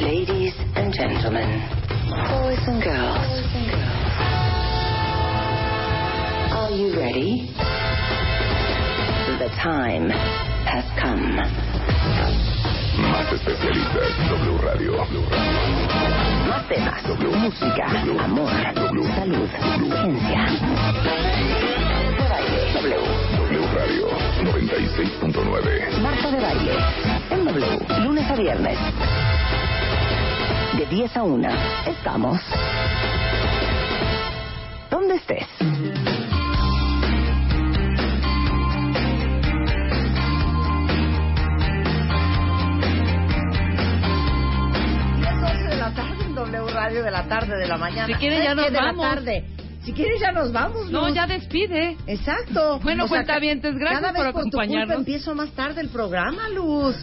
Ladies and gentlemen, boys and girls, are you ready? The time has come. Más especialistas, W Radio. Más temas, música, amor, salud, ciencia. De baile, W. W Radio 96.9. Marta de baile, en W, lunes a viernes. De 10 a 1, estamos. ¿Dónde estés? de la tarde en W Radio de la tarde, de la mañana. Si quiere, ya ¿Sabes nos de vamos. la tarde. Si quieres ya nos vamos. No, Luz. ya despide. Exacto. Bueno, O sea, cuentavientes, gracias cada vez por por tu acompañarnos. culpa empiezo más tarde el programa, Luz.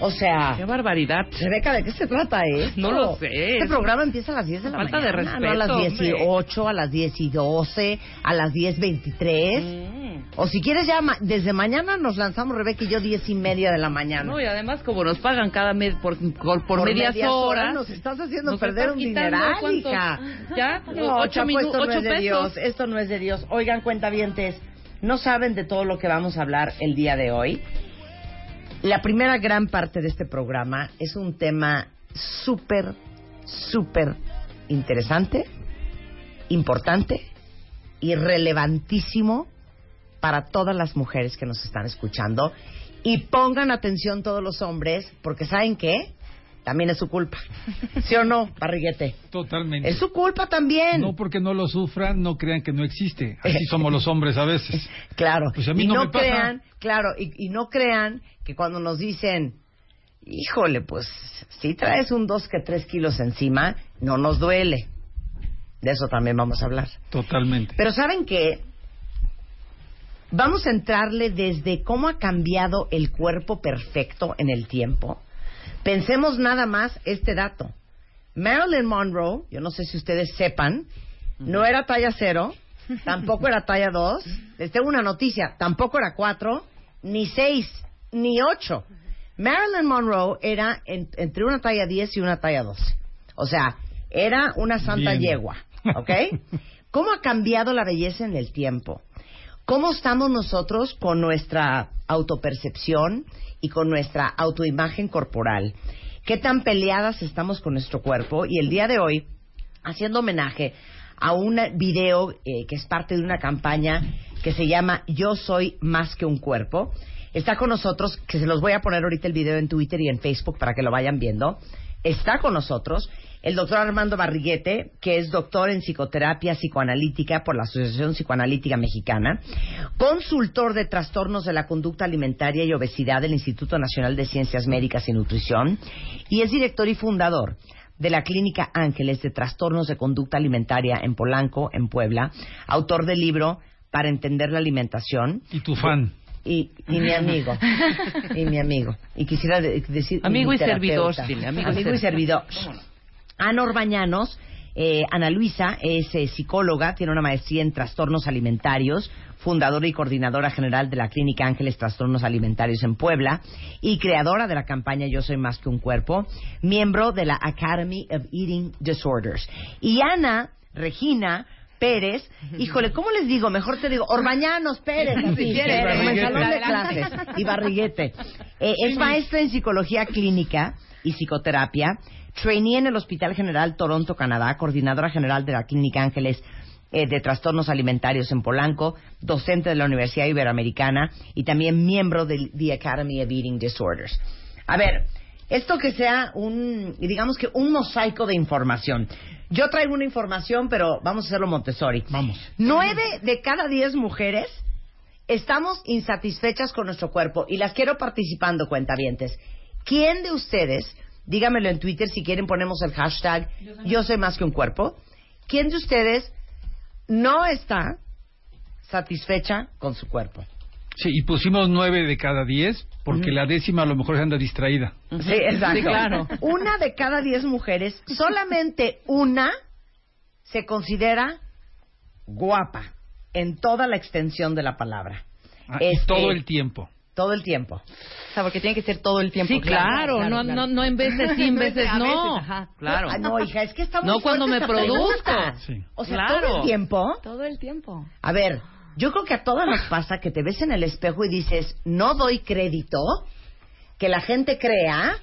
O sea, Qué barbaridad. Rebeca, ¿de qué se trata esto? No lo sé. Este programa empieza a las 10 de la Falta de mañana, no a las respeto, 18, a las 10 y 12, a las 10.23. Mm. O si quieres ya, ma- desde mañana nos lanzamos, Rebeca y yo, 10 y media de la mañana. No, y además, como nos pagan cada mes por, por, por medias, horas. Nos estás haciendo nos perder estás un dineral, ¿cuánto? hija. Ya, No, ocho chapo, minutos, esto no es de pesos. Dios, esto no es de Dios. Oigan, cuentavientes, no saben de todo lo que vamos a hablar el día de hoy. La primera gran parte de este programa es un tema súper, súper interesante, importante y relevantísimo para todas las mujeres que nos están escuchando. Y pongan atención todos los hombres, porque ¿saben qué? También es su culpa. ¿Sí o no, barriguete? Totalmente. Es su culpa también. No porque no lo sufran, no crean que no existe. Así somos los hombres a veces. Claro. Pues a mí y no no, me pasa. crean, claro, y, y no crean que cuando nos dicen, híjole, pues si traes un 2 que 3 kilos encima, no nos duele. De eso también vamos a hablar. Totalmente. Pero ¿saben qué? Vamos a entrarle desde cómo ha cambiado el cuerpo perfecto en el tiempo. Pensemos nada más este dato. Marilyn Monroe, yo no sé si ustedes sepan, no era talla cero, tampoco era talla dos. Les tengo una noticia, tampoco era cuatro, ni seis, ni ocho. Marilyn Monroe era en- entre una talla 10 y una talla 12. O sea, era una santa Bien. yegua, ¿ok? ¿Cómo ha cambiado la belleza en el tiempo? ¿Cómo estamos nosotros con nuestra autopercepción y con nuestra autoimagen corporal? ¿Qué tan peleadas estamos con nuestro cuerpo? Y el día de hoy, haciendo homenaje a un video eh, que es parte de una campaña que se llama Yo soy más que un cuerpo. Está con nosotros, que se los voy a poner ahorita el video en Twitter y en Facebook para que lo vayan viendo. Está con nosotros el doctor Armando Barriguete, que es doctor en psicoterapia psicoanalítica por la Asociación Psicoanalítica Mexicana, consultor de trastornos de la conducta alimentaria y obesidad del Instituto Nacional de Ciencias Médicas y Nutrición, y es director y fundador de la Clínica Ángeles de Trastornos de Conducta Alimentaria en Polanco, en Puebla, autor del libro Para Entender la Alimentación. Y tu fan. Y, y mi amigo, y mi amigo. Y quisiera de- decir... Amigo mi y servidor, amigo y servidor. Ana Orbañanos, eh, Ana Luisa es eh, psicóloga, tiene una maestría en trastornos alimentarios, fundadora y coordinadora general de la Clínica Ángeles Trastornos Alimentarios en Puebla y creadora de la campaña Yo Soy Más que un Cuerpo, miembro de la Academy of Eating Disorders. Y Ana Regina Pérez, híjole, ¿cómo les digo? Mejor te digo, Orbañanos Pérez, Si quieres, como en Barriguete. salón de clases, y Barriguete. Eh, es maestra en psicología clínica y psicoterapia, trainee en el Hospital General Toronto, Canadá, coordinadora general de la Clínica Ángeles eh, de Trastornos Alimentarios en Polanco, docente de la Universidad Iberoamericana y también miembro de the Academy of Eating Disorders. A ver, esto que sea un, digamos que un mosaico de información. Yo traigo una información, pero vamos a hacerlo Montessori. Vamos. Nueve de cada diez mujeres estamos insatisfechas con nuestro cuerpo y las quiero participando, cuentavientes. ¿Quién de ustedes, dígamelo en Twitter si quieren ponemos el hashtag yo soy más que un cuerpo, quién de ustedes no está satisfecha con su cuerpo? Sí, y pusimos nueve de cada diez, porque la décima a lo mejor se anda distraída. Sí, exacto. Sí, claro. Una de cada diez mujeres, solamente una se considera guapa en toda la extensión de la palabra. Ah, y Este, todo el tiempo. Todo el tiempo. O sea, porque tiene que ser todo el tiempo. Sí, claro, no, no, no en veces sí, en veces no. veces, ajá. Claro. Ah, no, hija, es que está muy No cuando me produzco. Sí. O sea, Claro. todo el tiempo. Todo el tiempo. A ver, yo creo que a todas nos pasa que te ves en el espejo y dices, no doy crédito que la gente crea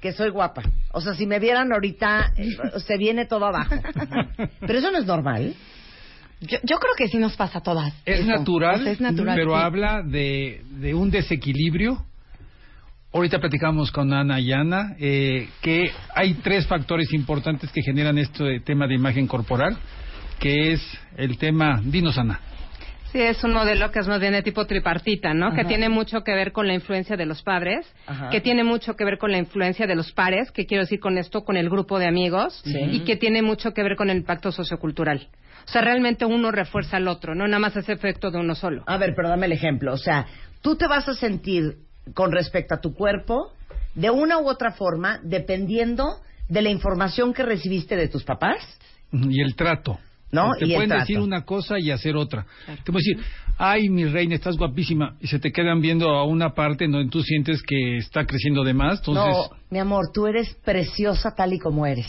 que soy guapa. O sea, si me vieran ahorita, eh, se viene todo abajo. Pero eso no es normal. Yo, yo creo que sí nos pasa a todas. Es natural, es pero sí. habla de, de un desequilibrio. Ahorita platicamos con Ana y Ana eh, que hay tres factores importantes que generan este tema de imagen corporal, que es el tema, dinos Ana. Sí, es un modelo que es más bien de tipo tripartita, ¿no? Que tiene mucho que ver con la influencia de los padres, Ajá. que tiene mucho que ver con la influencia de los pares, que quiero decir con esto, con el grupo de amigos, Sí. y que tiene mucho que ver con el impacto sociocultural. O sea, realmente uno refuerza al otro, no nada más ese efecto de uno solo. A ver, pero dame el ejemplo. O sea, tú te vas a sentir con respecto a tu cuerpo de una u otra forma dependiendo de la información que recibiste de tus papás. Y el trato. ¿No? Te Y pueden trato. decir una cosa y hacer otra. Te pueden decir, ay, mi reina, estás guapísima. Y se te quedan viendo a una parte en donde tú sientes que está creciendo de más. Entonces, No, mi amor, tú eres preciosa tal y como eres.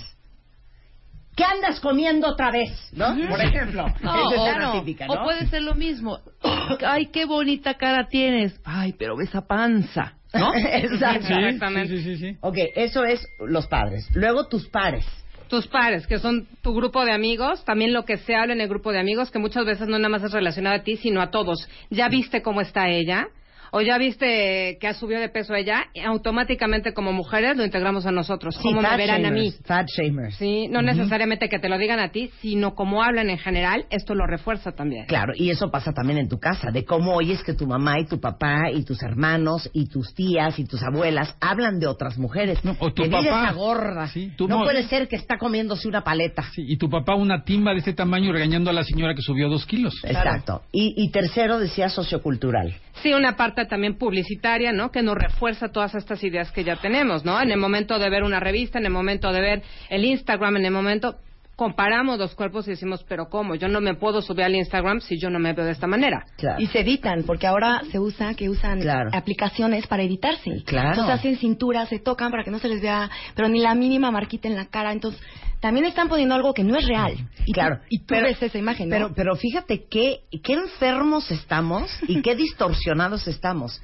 ¿Qué andas comiendo otra vez? ¿No? Por ejemplo. No, Esa es o, una típica, ¿no? o puede ser lo mismo. Ay, qué bonita cara tienes. Ay, pero esa panza, ¿no? Exactamente. sí, sí, sí, sí. Ok, eso es los padres. Luego tus pares. Tus pares, que son tu grupo de amigos, también lo que se habla en el grupo de amigos, que muchas veces no nada más es relacionado a ti, sino a todos. ¿Ya viste cómo está ella? ¿O ya viste que ha subido de peso ella? Automáticamente como mujeres lo integramos a nosotros. ¿Cómo me fat verán a mí? Fat shamers. Sí, no necesariamente que te lo digan a ti, sino como hablan en general, esto lo refuerza también. Claro, y eso pasa también en tu casa, de cómo oyes que tu mamá y tu papá y tus hermanos y tus tías y tus abuelas hablan de otras mujeres. No, o tu papá. esa gorda. Sí, tú no no- puede ser que está comiéndose una paleta. Sí, y tu papá una timba de este tamaño regañando a la señora que subió dos kilos. Exacto. Y, y tercero decía sociocultural. Sí, una parte también publicitaria, ¿no? Que nos refuerza todas estas ideas que ya tenemos, ¿no? En el momento de ver una revista, en el momento de ver el Instagram, en el momento comparamos los cuerpos y decimos, pero ¿cómo? Yo no me puedo subir al Instagram si yo no me veo de esta manera. Claro. Y se editan, porque ahora se usa que usan Claro. aplicaciones para editarse. Claro. Entonces hacen cintura, se tocan para que no se les vea, pero ni la mínima marquita en la cara. Entonces, también están poniendo algo que no es real. Y claro. Tú, y tú Pero- ves esa imagen, ¿no? Pero, pero fíjate qué, qué enfermos estamos y qué distorsionados estamos.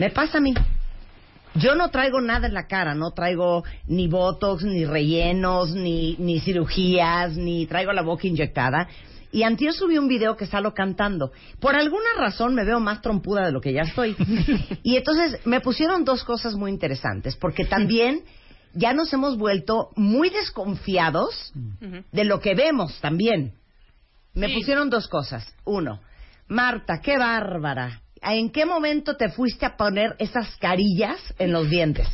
Me pasa a mí. Yo no traigo nada en la cara, no traigo ni botox, ni rellenos, ni, ni cirugías, ni traigo la boca inyectada. Y antier subí un video que salo cantando. Por alguna razón me veo más trompuda de lo que ya estoy. Y entonces me pusieron dos cosas muy interesantes, porque también ya nos hemos vuelto muy desconfiados de lo que vemos también. Me pusieron dos cosas. Uno, Marta, qué bárbara. ¿En qué momento te fuiste a poner esas carillas en los dientes?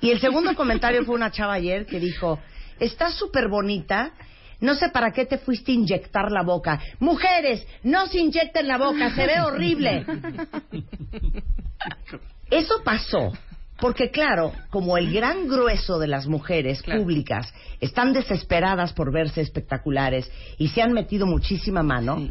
Y el segundo comentario fue una chava ayer que dijo, estás súper bonita, no sé para qué te fuiste a inyectar la boca. Mujeres, no se inyecten la boca, se ve horrible. Eso pasó. Porque claro, como el gran grueso de las mujeres Claro. públicas están desesperadas por verse espectaculares y se han metido muchísima mano,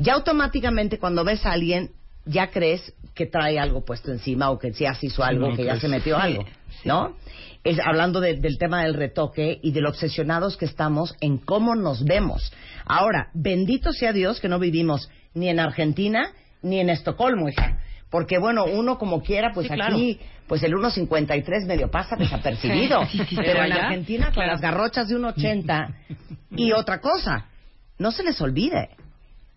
ya automáticamente cuando ves a alguien ya crees que trae algo puesto encima o que ya se hizo algo, no que ya crees. se metió algo, ¿no? Es hablando de- del tema del retoque y de lo obsesionados que estamos en cómo nos vemos. Ahora, bendito sea Dios que no vivimos ni en Argentina ni en Estocolmo, hija. Porque bueno, uno como quiera, pues Sí, claro. aquí, pues el 1.53 medio pasa desapercibido. Sí, sí, sí, Pero en Argentina con claro. las garrochas de 1.80 y otra cosa, no se les olvide.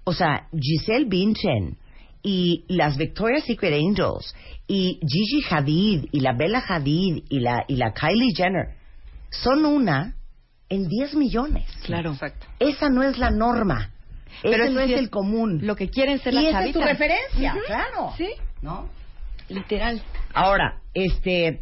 O sea, Giselle Bündchen y las Victoria's Secret Angels y Gigi Hadid y la Bella Hadid y la, y la Kylie Jenner son una en 10 millones. Claro. Exacto. Esa no es la norma. Pero eso no es el común. Lo que quieren ser y las esa es tu chavitas. referencia, claro. Sí, ¿No? literal. Ahora, este,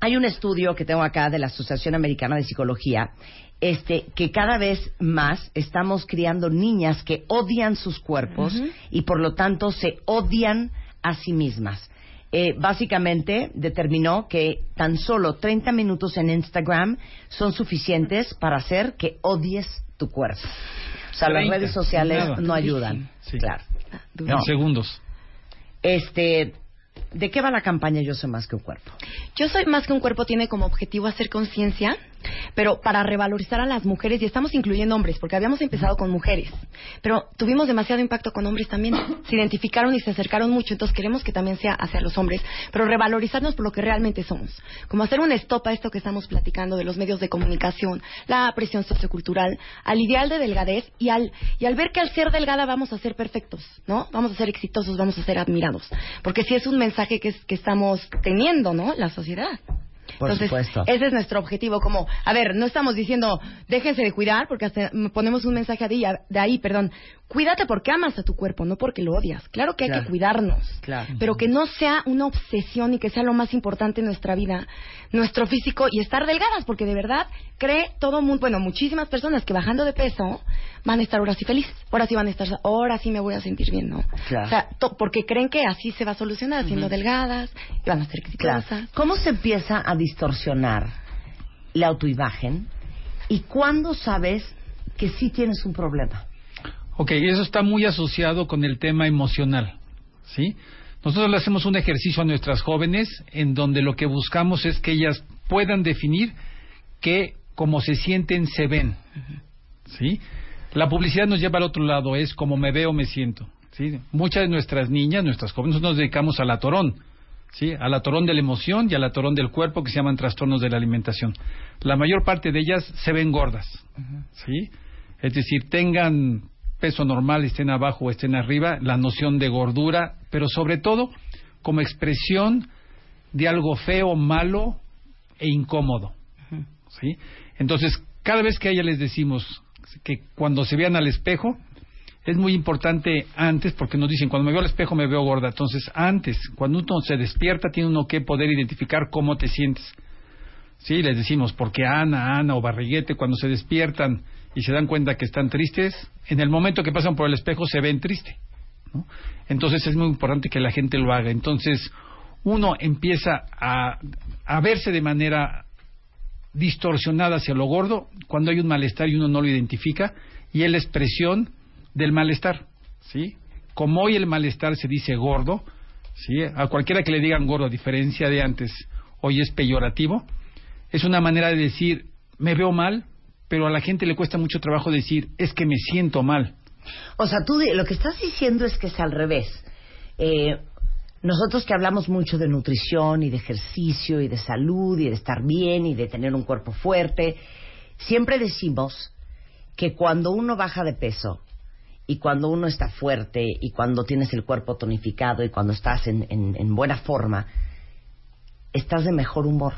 hay un estudio que tengo acá de la Asociación Americana de Psicología, este, que cada vez más estamos criando niñas que odian sus cuerpos y por lo tanto se odian a sí mismas. Eh, básicamente determinó que tan solo 30 minutos en Instagram son suficientes para hacer que odies tu cuerpo. O sea, las 30, redes sociales nada. no ayudan. Sí. Claro. En No. segundos. Este, ¿de qué va la campaña Yo soy más que un cuerpo? Yo soy más que un cuerpo tiene como objetivo hacer conciencia, pero para revalorizar a las mujeres y estamos incluyendo hombres, porque habíamos empezado con mujeres, pero tuvimos demasiado impacto con hombres también. Se identificaron y se acercaron mucho, entonces queremos que también sea hacia los hombres, pero revalorizarnos por lo que realmente somos. Como hacer un stop a esto que estamos platicando de los medios de comunicación, la presión sociocultural, al ideal de delgadez y al y al ver que al ser delgada vamos a ser perfectos, ¿no? Vamos a ser exitosos, vamos a ser admirados, porque sí es un mensaje que es- que estamos teniendo, ¿no? La sociedad. Por Entonces, supuesto. ese es nuestro objetivo, como, a ver, no estamos diciendo, déjense de cuidar, porque hasta ponemos un mensaje de ahí, de ahí, perdón, cuídate porque amas a tu cuerpo, no porque lo odias. Claro que hay Claro. que cuidarnos, Claro. pero que no sea una obsesión y que sea lo más importante en nuestra vida, nuestro físico y estar delgadas, porque de verdad cree todo mundo, bueno, muchísimas personas que bajando de peso van a estar ahora sí felices, ahora sí van a estar, ahora sí me voy a sentir bien, ¿no? Claro. O sea, to- porque creen que así se va a solucionar, siendo delgadas, y van a ser exitosas. Claro. ¿Cómo se empieza a distorsionar la autoimagen y cuándo sabes que sí tienes un problema? Ok, eso está muy asociado con el tema emocional, ¿sí? Nosotros le hacemos un ejercicio a nuestras jóvenes en donde lo que buscamos es que ellas puedan definir que como se sienten se ven, ¿sí? La publicidad nos lleva al otro lado, es como me veo, me siento, ¿sí? Muchas de nuestras niñas, nuestras jóvenes, nos dedicamos al atorón, ¿sí? Al atorón de la emoción y al atorón del cuerpo que se llaman trastornos de la alimentación. La mayor parte de ellas se ven gordas, ¿sí? Es decir, tengan peso normal, estén abajo o estén arriba, la noción de gordura, pero sobre todo como expresión de algo feo, malo e incómodo. ¿sí? Entonces, cada vez que a ella les decimos que cuando se vean al espejo, es muy importante antes, porque nos dicen, cuando me veo al espejo me veo gorda. Entonces, antes, cuando uno se despierta, tiene uno que poder identificar cómo te sientes. Sí, les decimos, porque Ana, Ana o Barriguete, cuando se despiertan y se dan cuenta que están tristes, en el momento que pasan por el espejo se ven tristes. Entonces es muy importante que la gente lo haga. Entonces uno empieza a, a verse de manera distorsionada hacia lo gordo cuando hay un malestar y uno no lo identifica y es la expresión del malestar, ¿sí? Como hoy el malestar se dice gordo, ¿sí? A cualquiera que le digan gordo, a diferencia de antes, hoy es peyorativo, es una manera de decir, me veo mal, pero a la gente le cuesta mucho trabajo decir, es que me siento mal. O sea, tú lo que estás diciendo es que es al revés. Eh, nosotros que hablamos mucho de nutrición y de ejercicio y de salud y de estar bien y de tener un cuerpo fuerte, siempre decimos que cuando uno baja de peso y cuando uno está fuerte y cuando tienes el cuerpo tonificado y cuando estás en, en- en buena forma, estás de mejor humor.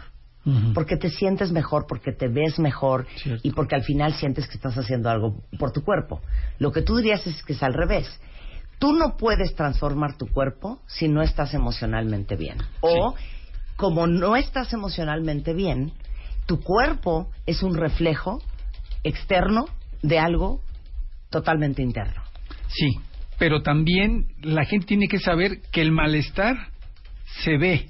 Porque te sientes mejor, porque te ves mejor Cierto. y porque al final sientes que estás haciendo algo por tu cuerpo. Lo que tú dirías es que es al revés. Tú no puedes transformar tu cuerpo si no estás emocionalmente bien. O, como no estás emocionalmente bien, tu cuerpo es un reflejo externo de algo totalmente interno. Sí, pero también la gente tiene que saber que el malestar se ve.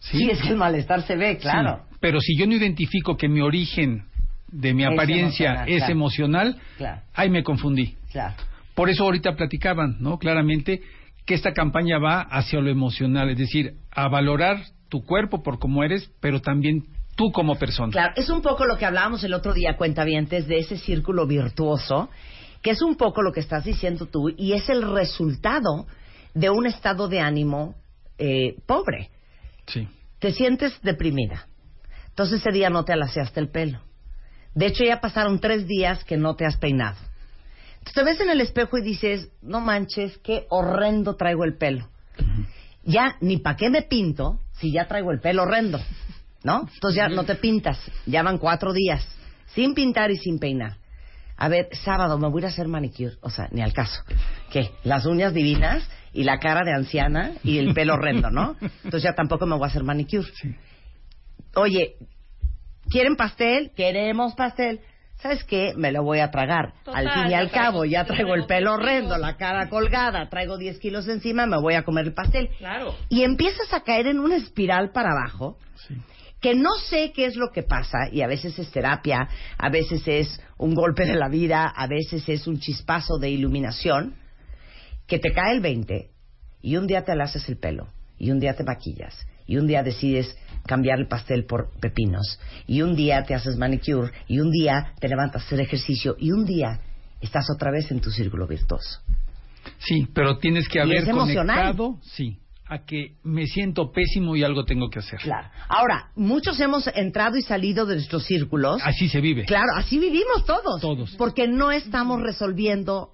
Sí, es que el malestar se ve, claro. Sí, pero si yo no identifico que mi origen de mi Es apariencia emocional, es claro. emocional, Claro, ahí me confundí. claro. Por eso ahorita platicaban, ¿no? Claramente que esta campaña va hacia lo emocional, es decir, a valorar tu cuerpo por cómo eres, pero también tú como persona. Claro, es un poco lo que hablábamos el otro día, cuentavientes, de ese círculo virtuoso, que es un poco lo que estás diciendo tú, y es el resultado de un estado de ánimo eh, pobre. Sí. Te sientes deprimida. Entonces ese día no te alaciaste el pelo. De hecho, ya pasaron tres días que no te has peinado. Entonces te ves en el espejo y dices, no manches, qué horrendo traigo el pelo. Ya, ni para qué me pinto si ya traigo el pelo horrendo. ¿No? Entonces ya no te pintas. Ya van cuatro días. Sin pintar y sin peinar. A ver, sábado me voy a ir a hacer manicure. O sea, ni al caso. ¿Qué? Las uñas divinas y la cara de anciana y el pelo horrendo, ¿no? Entonces ya tampoco me voy a hacer manicure. Oye, ¿quieren pastel? Queremos pastel. ¿Sabes qué? Me lo voy a tragar. Total, al fin y al cabo, ya traigo el pelo horrendo, la cara colgada, traigo 10 kilos encima, me voy a comer el pastel. Claro. Y empiezas a caer en una espiral para abajo que no sé qué es lo que pasa, y a veces es terapia, a veces es un golpe de la vida, a veces es un chispazo de iluminación, que te cae el 20 y un día te haces el pelo, y un día te maquillas, y un día decides cambiar el pastel por pepinos, y un día te haces manicure, y un día te levantas a hacer ejercicio, y un día estás otra vez en tu círculo virtuoso. Sí, pero tienes que haber conectado, sí, a que me siento pésimo y algo tengo que hacer. Claro. Ahora, muchos hemos entrado y salido de nuestros círculos. Así se vive. Claro, así vivimos todos. Todos. Porque no estamos resolviendo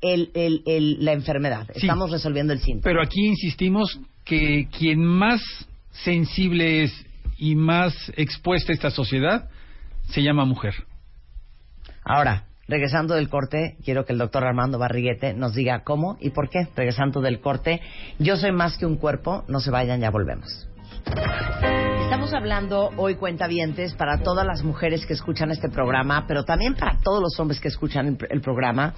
el, el- el- la enfermedad, Sí. estamos resolviendo el síntoma. Pero aquí insistimos que quien más sensible es y más expuesta a esta sociedad se llama mujer. Ahora, regresando del corte, quiero que el doctor Armando Barriguete nos diga cómo y por qué. Regresando del corte, yo soy más que un cuerpo, no se vayan, ya volvemos. Estamos hablando hoy, cuentavientes, para todas las mujeres que escuchan este programa, pero también para todos los hombres que escuchan el, programa,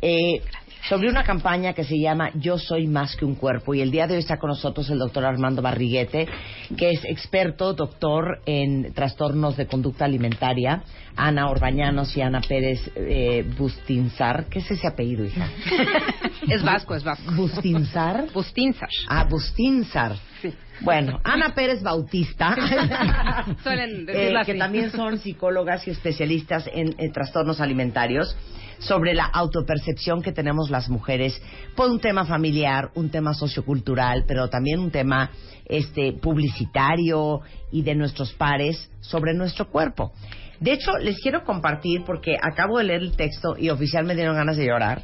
eh, sobre una campaña que se llama Yo soy más que un cuerpo. Y el día de hoy está con nosotros el doctor Armando Barriguete, que es experto, doctor en trastornos de conducta alimentaria. Ana Orbañanos y Ana Pérez eh, Bustinzar. ¿Qué es ese apellido, hija? Es vasco, es vasco. ¿Bustinzar? Bustinzar. Ah, Bustinzar. Bueno, Ana Pérez Bautista, Suelen eh, que también son psicólogas y especialistas en, en trastornos alimentarios, sobre la autopercepción que tenemos las mujeres por un tema familiar, un tema sociocultural, pero también un tema este publicitario y de nuestros pares sobre nuestro cuerpo. De hecho, les quiero compartir, porque acabo de leer el texto y oficial me dieron ganas de llorar,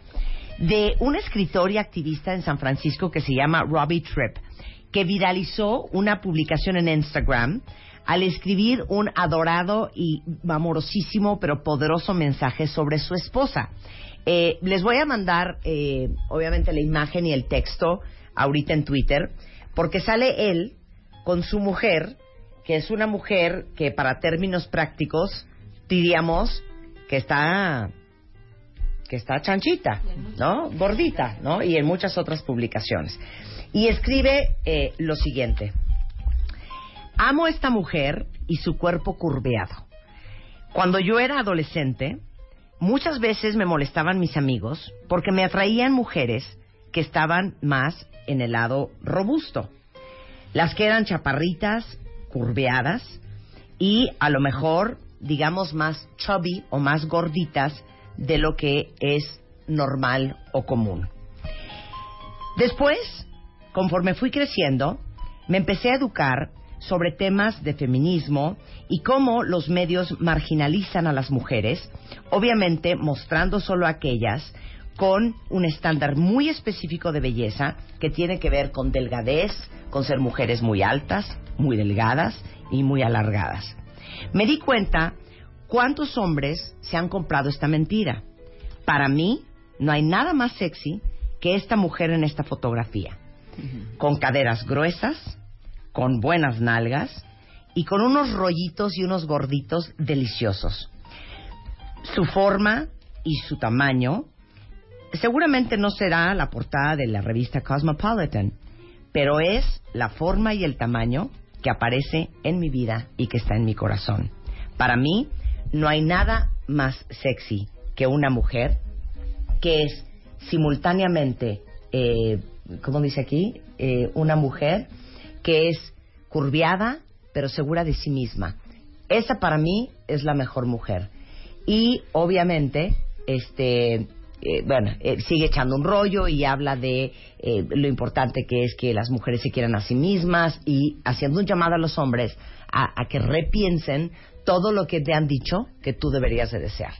de un escritor y activista en San Francisco que se llama Robbie Tripp, que viralizó una publicación en Instagram al escribir un adorado y amorosísimo pero poderoso mensaje sobre su esposa. Eh, les voy a mandar, eh, obviamente, la imagen y el texto ahorita en Twitter, porque sale él con su mujer, que es una mujer que para términos prácticos diríamos que está que está chanchita, ¿no? Gordita, ¿no? Y en muchas otras publicaciones. Y escribe eh, lo siguiente. Amo a esta mujer y su cuerpo curveado. Cuando yo era adolescente, muchas veces me molestaban mis amigos porque me atraían mujeres que estaban más en el lado robusto. Las que eran chaparritas, curveadas y a lo mejor, digamos, más chubby o más gorditas de lo que es normal o común. Después, conforme fui creciendo, me empecé a educar sobre temas de feminismo y cómo los medios marginalizan a las mujeres, obviamente mostrando solo a aquellas con un estándar muy específico de belleza que tiene que ver con delgadez, con ser mujeres muy altas, muy delgadas y muy alargadas. Me di cuenta cuántos hombres se han comprado esta mentira. Para mí, no hay nada más sexy que esta mujer en esta fotografía, con caderas gruesas, con buenas nalgas y con unos rollitos y unos gorditos deliciosos. Su forma y su tamaño seguramente no será la portada de la revista Cosmopolitan, pero es la forma y el tamaño que aparece en mi vida y que está en mi corazón. Para mí, no hay nada más sexy que una mujer que es simultáneamente, eh, ¿cómo dice aquí? Eh, una mujer que es curviada, pero segura de sí misma. Esa para mí es la mejor mujer. Y obviamente, este, eh, bueno, eh, sigue echando un rollo y habla de eh, lo importante que es que las mujeres se quieran a sí mismas y haciendo un llamado a los hombres a, a que repiensen todo lo que te han dicho que tú deberías de desear.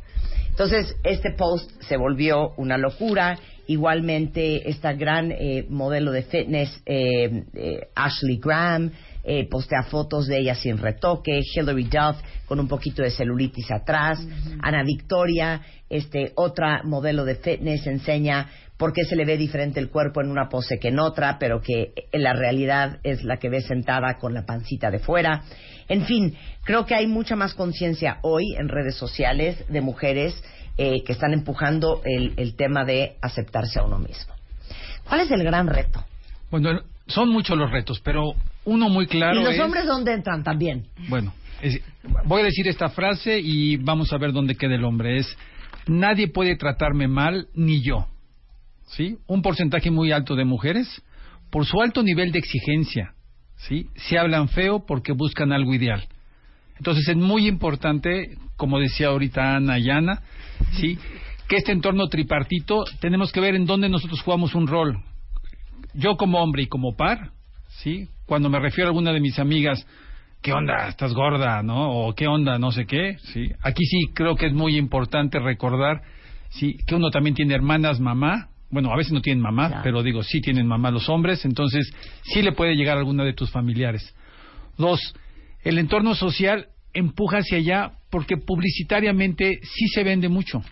Entonces, este post se volvió una locura. Igualmente, esta gran eh, modelo de fitness, eh, eh, Ashley Graham, eh, postea fotos de ella sin retoque, Hilary Duff con un poquito de celulitis atrás, Ana Victoria, este, otra modelo de fitness enseña por qué se le ve diferente el cuerpo en una pose que en otra, pero que en la realidad es la que ve sentada con la pancita de fuera. En fin, creo que hay mucha más conciencia hoy en redes sociales de mujeres eh, que están empujando el, el tema de aceptarse a uno mismo. ¿Cuál es el gran reto? Bueno, son muchos los retos, pero uno muy claro ¿Y los es- hombres dónde entran también? Bueno, es- voy a decir esta frase y vamos a ver dónde queda el hombre. Es, nadie puede tratarme mal, ni yo. ¿Sí? Un porcentaje muy alto de mujeres, por su alto nivel de exigencia, ¿sí? Se hablan feo porque buscan algo ideal. Entonces es muy importante, como decía ahorita Ana y Ana, ¿sí? Que este entorno tripartito tenemos que ver en dónde nosotros jugamos un rol. Yo como hombre y como par, ¿sí? Cuando me refiero a alguna de mis amigas, ¿qué onda? ¿Estás gorda, no? O ¿qué onda? No sé qué, ¿sí? Aquí sí creo que es muy importante recordar, ¿sí? Que uno también tiene hermanas, mamá. Bueno, a veces no tienen mamá, Claro. pero digo, sí tienen mamá los hombres, entonces sí le puede llegar a alguna de tus familiares. Dos, el entorno social empuja hacia allá porque publicitariamente sí se vende mucho.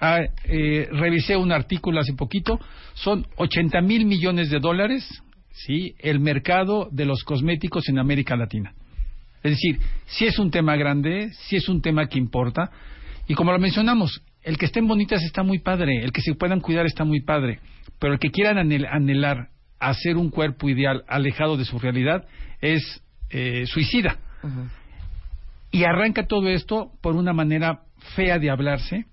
Ah, eh, revisé un artículo hace poquito, son 80 mil millones de dólares, sí, el mercado de los cosméticos en América Latina. Es decir, si es un tema grande, si es un tema que importa, y como lo mencionamos, el que estén bonitas está muy padre, el que se puedan cuidar está muy padre, pero el que quieran anhel- anhelar hacer un cuerpo ideal alejado de su realidad es eh, suicida. Y arranca todo esto por una manera fea de hablarse,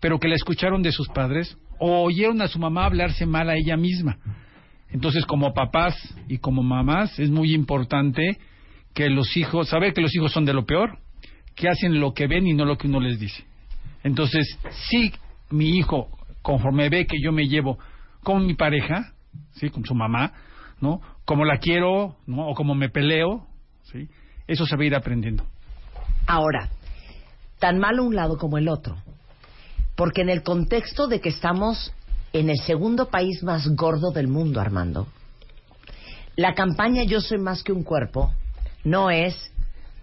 pero que la escucharon de sus padres o oyeron a su mamá hablarse mal a ella misma. Entonces, como papás y como mamás, es muy importante que los hijos, saber que los hijos son de lo peor, que hacen lo que ven y no lo que uno les dice. Entonces, si mi hijo, conforme ve que yo me llevo con mi pareja, sí, con su mamá, ¿no? Como la quiero. O como me peleo, ¿sí? Eso se va a ir aprendiendo. Ahora, tan malo un lado como el otro. Porque en el contexto de que estamos en el segundo país más gordo del mundo, Armando, la campaña Yo soy más que un cuerpo no es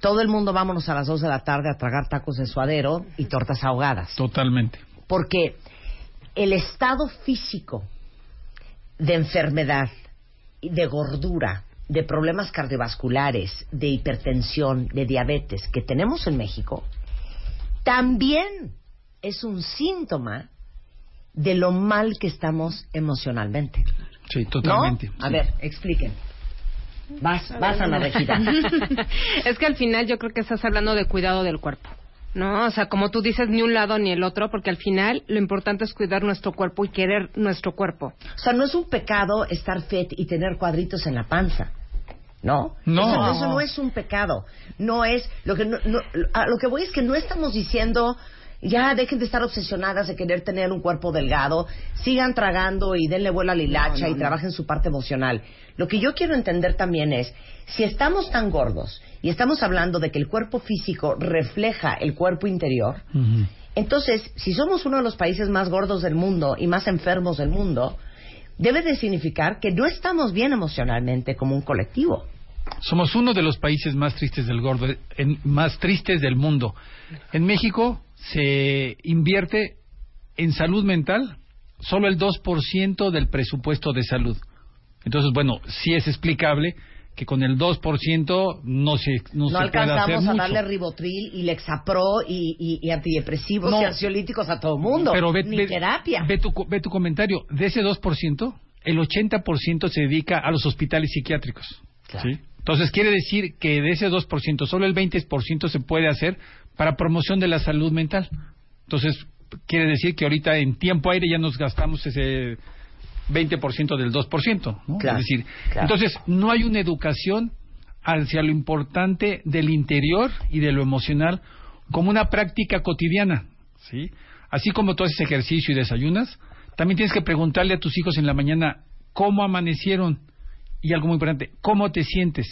todo el mundo vámonos a las 2 de la tarde a tragar tacos de suadero y tortas ahogadas. Totalmente. Porque el estado físico de enfermedad, de gordura, de problemas cardiovasculares, de hipertensión, de diabetes que tenemos en México, también es un síntoma de lo mal que estamos emocionalmente. Sí, totalmente. ¿No? A sí. ver, expliquen. Vas, vas, Ana Regina. es que al final yo creo que estás hablando de cuidado del cuerpo. ¿No? O sea, como tú dices, ni un lado ni el otro, porque al final lo importante es cuidar nuestro cuerpo y querer nuestro cuerpo. O sea, no es un pecado estar fit y tener cuadritos en la panza. ¿No? No. Eso, eso no es un pecado. No es. Lo que, no, no- a lo que voy es que no estamos diciendo. Ya dejen de estar obsesionadas de querer tener un cuerpo delgado, sigan tragando y denle vuelo a la hilacha y trabajen su parte emocional. Lo que yo quiero entender también es, si estamos tan gordos y estamos hablando de que el cuerpo físico refleja el cuerpo interior, entonces, si somos uno de los países más gordos del mundo y más enfermos del mundo, debe de significar que no estamos bien emocionalmente como un colectivo. Somos uno de los países más tristes del gordo, en- más tristes del mundo. En México se invierte en salud mental solo el 2% del presupuesto de salud. Entonces, bueno, sí es explicable que con el 2% no se no, No, se puede hacer alcanzamos a mucho. darle ribotril y lexapro y, y- y antidepresivos No. y ansiolíticos a todo mundo. Pero ve, Ni ve- terapia. Ve tu, ve tu comentario. De ese 2%, el 80% se dedica a los hospitales psiquiátricos. Claro. ¿sí? Entonces, quiere decir que de ese 2%, solo el 20% se puede hacer para promoción de la salud mental. Entonces, quiere decir que ahorita en tiempo aire ya nos gastamos ese 20% del 2%. ¿no? Claro, es decir, claro. entonces no hay una educación hacia lo importante del interior y de lo emocional como una práctica cotidiana, ¿sí? Así como tú haces ejercicio y desayunas, también tienes que preguntarle a tus hijos en la mañana cómo amanecieron y algo muy importante, cómo te sientes,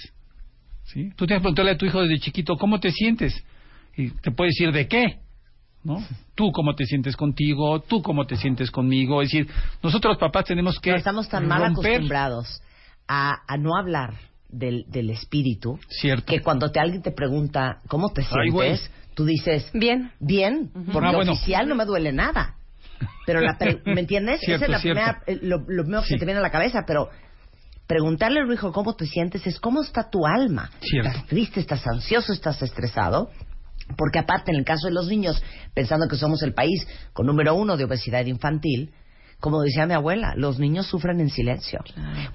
¿sí? Tú tienes que preguntarle a tu hijo desde chiquito cómo te sientes y te puede decir de qué, ¿no? Tú cómo te sientes contigo, tú cómo te sientes conmigo, es decir, nosotros papás tenemos que Pero estamos tan mal romper- acostumbrados a, a no hablar del, del espíritu. Cierto. Que cuando te, alguien te pregunta cómo te Ay, sientes, tú dices, Bien. bien, porque Ah, bueno. oficial no me duele nada. Pero, la pre- ¿me entiendes? Cierto, Esa es la cierto. primera, eh, lo, lo primero que Sí. se te viene a la cabeza, pero preguntarle al hijo cómo te sientes es cómo está tu alma. Cierto. ¿Estás triste, estás ansioso, estás estresado? Porque aparte, en el caso de los niños, pensando que somos el país con número uno de obesidad infantil, como decía mi abuela, los niños sufren en silencio.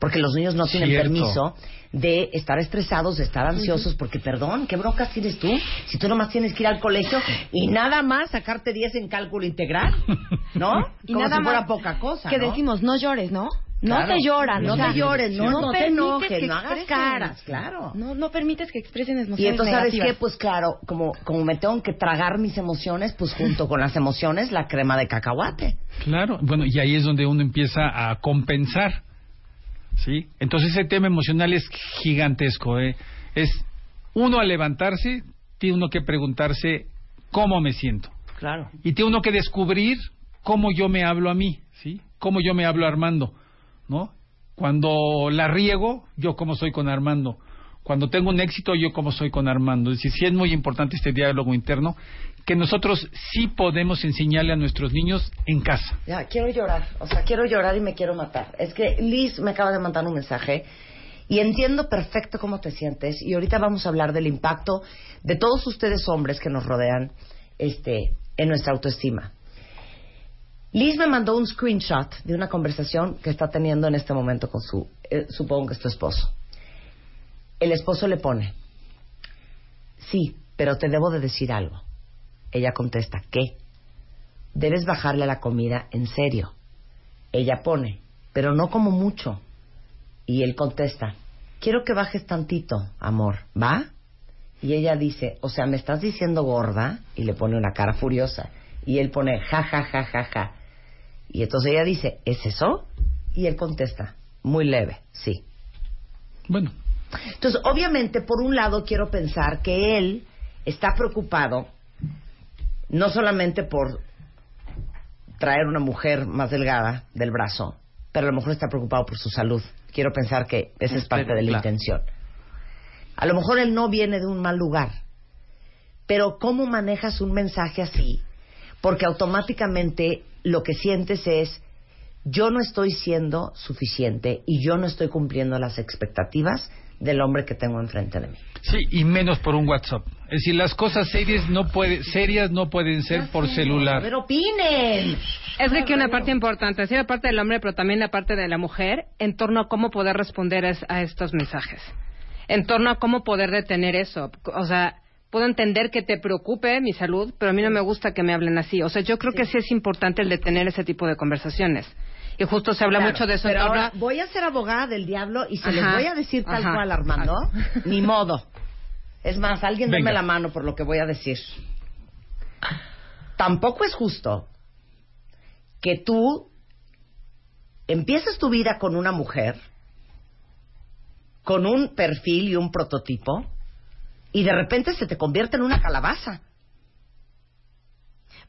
Porque los niños no tienen Cierto. permiso de estar estresados, de estar ansiosos, porque perdón, ¿qué broncas tienes tú? Si tú nomás tienes que ir al colegio y nada más sacarte 10 en cálculo integral, ¿no? Y Como nada si fuera más poca cosa, Que ¿no? decimos, no llores, ¿no? No Claro. te lloran. No o sea, te llores, no, no te permites enojes, que no hagas expresen. caras, claro. No, no permites que expresen emociones Y entonces, ¿sabes qué? Pues claro, como, como me tengo que tragar mis emociones, pues junto con las emociones, la crema de cacahuate. Claro, bueno, y ahí es donde uno empieza a compensar, ¿sí? Entonces ese tema emocional es gigantesco, ¿eh? Es uno al levantarse, tiene uno que preguntarse cómo me siento. Claro. Y tiene uno que descubrir cómo yo me hablo a mí, ¿sí? Cómo yo me hablo a Armando, ¿no? Cuando la riego, yo cómo soy con Armando. Cuando tengo un éxito, yo cómo soy con Armando. Es decir, sí es muy importante este diálogo interno que nosotros sí podemos enseñarle a nuestros niños en casa. Ya, quiero llorar. O sea, quiero llorar y me quiero matar. Es que Liz me acaba de mandar un mensaje y entiendo perfecto cómo te sientes. Y ahorita vamos a hablar del impacto de todos ustedes hombres que nos rodean este, en nuestra autoestima. Liz me mandó un screenshot de una conversación que está teniendo en este momento con su, eh, supongo que es tu esposo. El esposo le pone, sí, pero te debo de decir algo. Ella contesta, ¿qué? Debes bajarle la comida en serio. Ella pone, pero no como mucho. Y él contesta, quiero que bajes tantito, amor, ¿va? Y ella dice, o sea, ¿me estás diciendo gorda? Y le pone una cara furiosa. Y él pone, ja, ja, ja, ja, ja. Y entonces ella dice, ¿es eso? Y él contesta, muy leve, sí. Bueno, Entonces, obviamente, por un lado, quiero pensar que él está preocupado no solamente por traer una mujer más delgada del brazo, pero a lo mejor está preocupado por su salud. Quiero pensar que esa es parte de la intención. A lo mejor él no viene de un mal lugar, pero ¿cómo manejas un mensaje así? Porque automáticamente lo que sientes es, yo no estoy siendo suficiente y yo no estoy cumpliendo las expectativas del hombre que tengo enfrente de mí. sí, y menos por un WhatsApp. Es decir, las cosas serias no, puede, serias no pueden ser por celular. Pero opinen. Es que aquí una parte importante, sí la parte del hombre, pero también la parte de la mujer, en torno a cómo poder responder es- a estos mensajes. En torno a cómo poder detener eso. O sea, puedo entender que te preocupe mi salud, pero a mí no me gusta que me hablen así. O sea, yo creo que sí es importante el detener ese tipo de conversaciones. Y justo se habla Claro, mucho de eso Pero ahora voy a ser abogada del diablo y se les Ajá, voy a decir tal ajá. cual, Armando. Ni modo. Es más, alguien Venga. deme la mano por lo que voy a decir. Tampoco es justo que tú empieces tu vida con una mujer, con un perfil y un prototipo, y de repente se te convierte en una calabaza.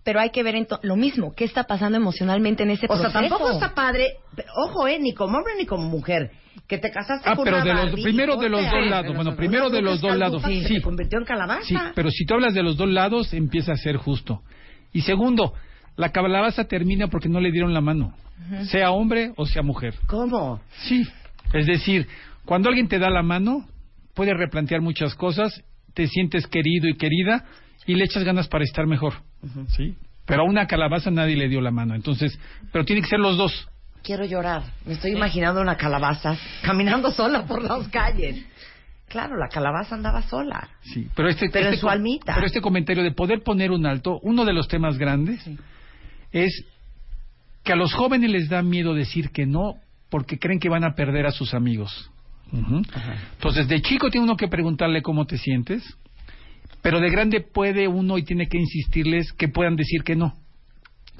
Pero hay que ver lo mismo, qué está pasando emocionalmente en ese O sea, proceso. tampoco está padre, ojo, eh, ni como hombre ni como mujer, que te casaste Ah, con pero una de los- primero de los dos lados, bueno, primero de los dos lados, sí. Se convirtió en calabaza. Sí, pero si tú hablas de los dos lados, empieza a ser justo. Y segundo, la calabaza termina porque no le dieron la mano, sea hombre o sea mujer. ¿Cómo? Sí, es decir, cuando alguien te da la mano, puedes replantear muchas cosas, te sientes querido y querida y le echas ganas para estar mejor, ¿sí? Pero a una calabaza nadie le dio la mano, entonces, pero tiene que ser los dos. Quiero llorar. Me estoy imaginando una calabaza caminando sola por las calles. Claro, la calabaza andaba sola. Sí, pero este, Pero en este su almita. Pero este comentario de poder poner un alto, uno de los temas grandes es que a los jóvenes les da miedo decir que no porque creen que van a perder a sus amigos. Ujú. Entonces, de chico tiene uno que preguntarle cómo te sientes, pero de grande puede uno y tiene que insistirles que puedan decir que no.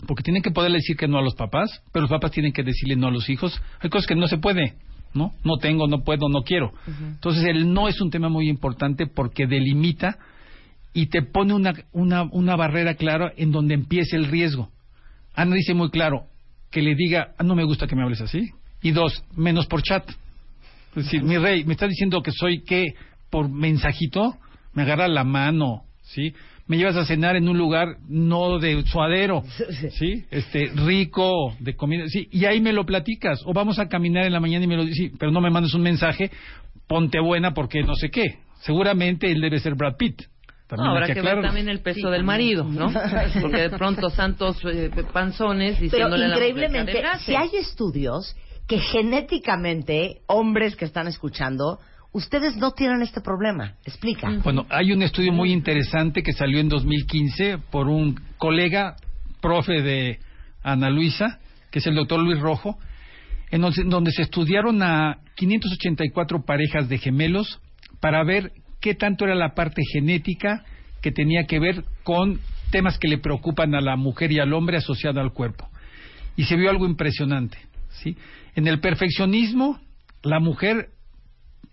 Porque tienen que poder decir que no a los papás, pero los papás tienen que decirle no a los hijos. Hay cosas que no se puede, ¿no? No tengo, no puedo, no quiero. Entonces el no es un tema muy importante porque delimita y te pone una, una, una barrera clara en donde empiece el riesgo. Ana dice muy claro que le diga, "Ah, no me gusta que me hables así. Y dos, menos por chat. Es decir, mi rey, me está diciendo que soy qué por mensajito, me agarra la mano, ¿sí? Me llevas a cenar en un lugar no de suadero, ¿sí? Este, rico, de comida, sí, y ahí me lo platicas. O vamos a caminar en la mañana y me lo dices, sí, pero no me mandes un mensaje, ponte buena porque no sé qué. Seguramente él debe ser Brad Pitt. También No, habrá que, ver también el peso del marido, ¿no? Porque de pronto santos eh, panzones Pero diciéndole a la mujer que increíblemente, si hay estudios que genéticamente, hombres que están escuchando, ustedes no tienen este problema. Explica. Bueno, hay un estudio muy interesante que salió en 2015 por un colega, profe de Ana Luisa, que es el doctor Luis Rojo, en donde, se estudiaron a 584 parejas de gemelos para ver qué tanto era la parte genética que tenía que ver con temas que le preocupan a la mujer y al hombre asociado al cuerpo. Y se vio algo impresionante. ¿Sí? En el perfeccionismo, la mujer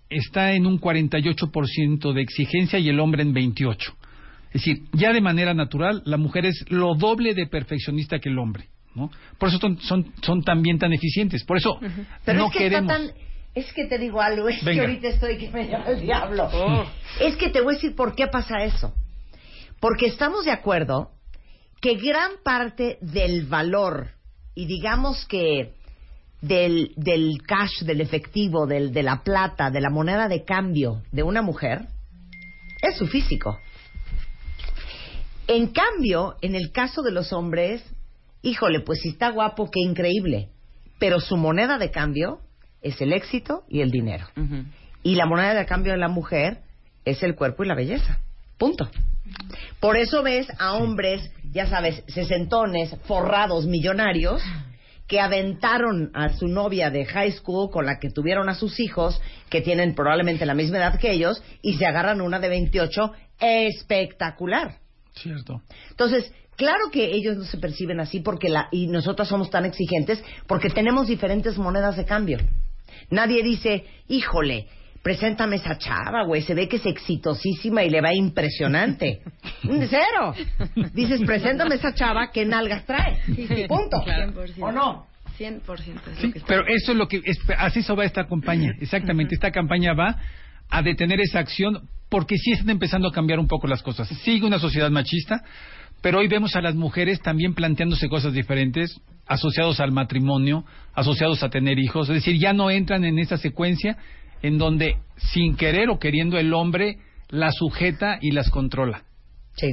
está en un 48% de exigencia y el hombre en 28%. Es decir, ya de manera natural, la mujer es lo doble de perfeccionista que el hombre. ¿no? Por eso son, son, son también tan eficientes. Por eso Pero no es que queremos. está tan... Es que te digo algo, es Venga. que ahorita estoy que me llama el diablo. Oh. Es que te voy a decir por qué pasa eso. Porque estamos de acuerdo que gran parte del valor y digamos que del, del cash, del efectivo, del, de la plata, de la moneda de cambio de una mujer es su físico. En cambio, en el caso de los hombres, híjole, pues si está guapo, qué increíble. Pero su moneda de cambio es el éxito y el dinero. Y la moneda de cambio de la mujer es el cuerpo y la belleza. Punto. Por eso ves a hombres, ya sabes, sesentones, forrados, millonarios, que aventaron a su novia de high school con la que tuvieron a sus hijos, que tienen probablemente la misma edad que ellos, y se agarran una de 28 espectacular. Cierto. Entonces, claro que ellos no se perciben así porque la y nosotras somos tan exigentes porque tenemos diferentes monedas de cambio. Nadie dice, "Híjole, preséntame esa chava, güey, se ve que es exitosísima y le va impresionante." Cero. Dices, "Preséntame esa chava, ¿qué nalgas trae?" Punto. 100%. ¿O no? 100% es Sí, lo que está pero eso es lo que es- así eso va esta campaña. Exactamente, esta campaña va a detener esa acción porque sí están empezando a cambiar un poco las cosas. Sigue una sociedad machista, pero hoy vemos a las mujeres también planteándose cosas diferentes, asociados al matrimonio, asociados a tener hijos, es decir, ya no entran en esa secuencia en donde sin querer o queriendo el hombre las sujeta y las controla. Sí.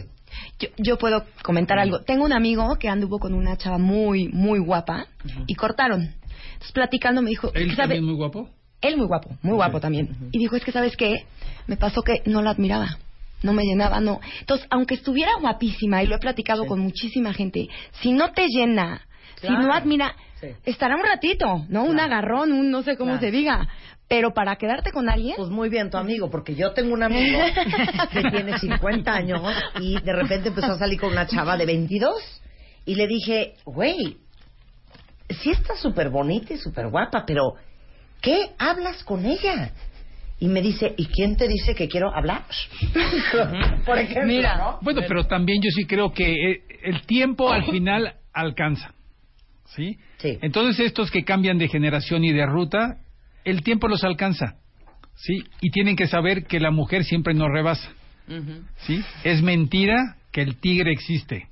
Yo, yo puedo comentar algo. Tengo un amigo que anduvo con una chava muy, muy guapa y cortaron. Entonces, platicando me dijo... Él ¿sabe? también muy guapo. Él muy guapo, muy guapo también. Y dijo, es que, ¿sabes qué? Me pasó que no la admiraba. No me llenaba, no. Entonces, aunque estuviera guapísima, y lo he platicado con muchísima gente, si no te llena, si no admira, Sí. estará un ratito, ¿no? Un agarrón, un no sé cómo Claro. se diga. Pero para quedarte con alguien, Pues muy bien tu amigo, porque yo tengo un amigo que tiene 50 años y de repente empezó a salir con una chava de 22 y le dije, güey, sí está súper bonita y súper guapa, pero ¿qué hablas con ella? Y me dice, ¿y quién te dice que quiero hablar? Por ejemplo, Mira. ¿no? Bueno, pero también yo sí creo que eh, el tiempo al final alcanza. ¿Sí? Sí. Entonces estos que cambian de generación y de ruta, el tiempo los alcanza. ¿Sí? Y tienen que saber que la mujer siempre nos rebasa. ¿Sí? Es mentira que el tigre existe.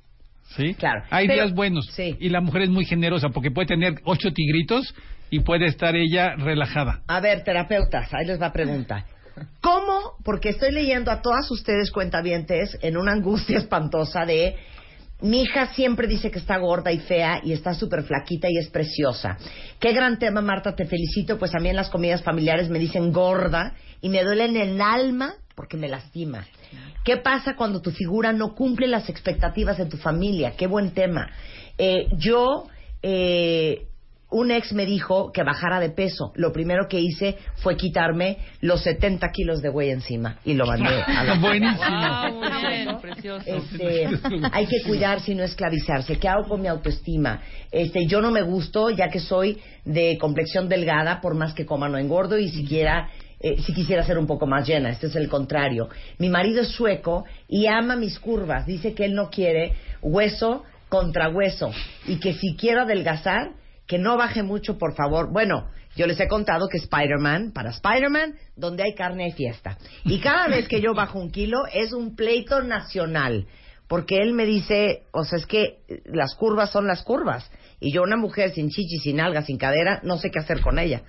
¿Sí? Claro. Hay Pero- días buenos. sí. Y la mujer es muy generosa porque puede tener ocho tigritos y puede estar ella relajada. A ver, terapeutas, ahí les va pregunta. ¿Cómo? Porque estoy leyendo a todas ustedes cuentavientes en una angustia espantosa de mi hija siempre dice que está gorda y fea y está súper flaquita y es preciosa. Qué gran tema, Marta, te felicito, pues a mí en las comidas familiares me dicen gorda y me duele en el alma porque me lastima. ¿Qué pasa cuando tu figura no cumple las expectativas de tu familia? Qué buen tema. Eh, yo, eh, un ex me dijo que bajara de peso. Lo primero que hice fue quitarme los 70 kilos de güey encima y lo mandé a la Buenísimo. Ah, muy bien, precioso. este, hay que cuidarse y no esclavizarse. ¿Qué hago con mi autoestima? Este, yo no me gusto ya que soy de complexión delgada, por más que coma no engordo y siquiera eh, si quisiera ser un poco más llena. Este es el contrario. Mi marido es sueco y ama mis curvas. Dice que él no quiere hueso contra hueso y que si quiero adelgazar que no baje mucho, por favor. Bueno, Yo les he contado que Spider-Man, para Spider-Man, donde hay carne hay fiesta. Y cada vez que yo bajo un kilo es un pleito nacional. Porque él me dice, o sea, es que las curvas son las curvas. Y yo, una mujer sin chichi, sin alga, sin cadera, no sé qué hacer con ella.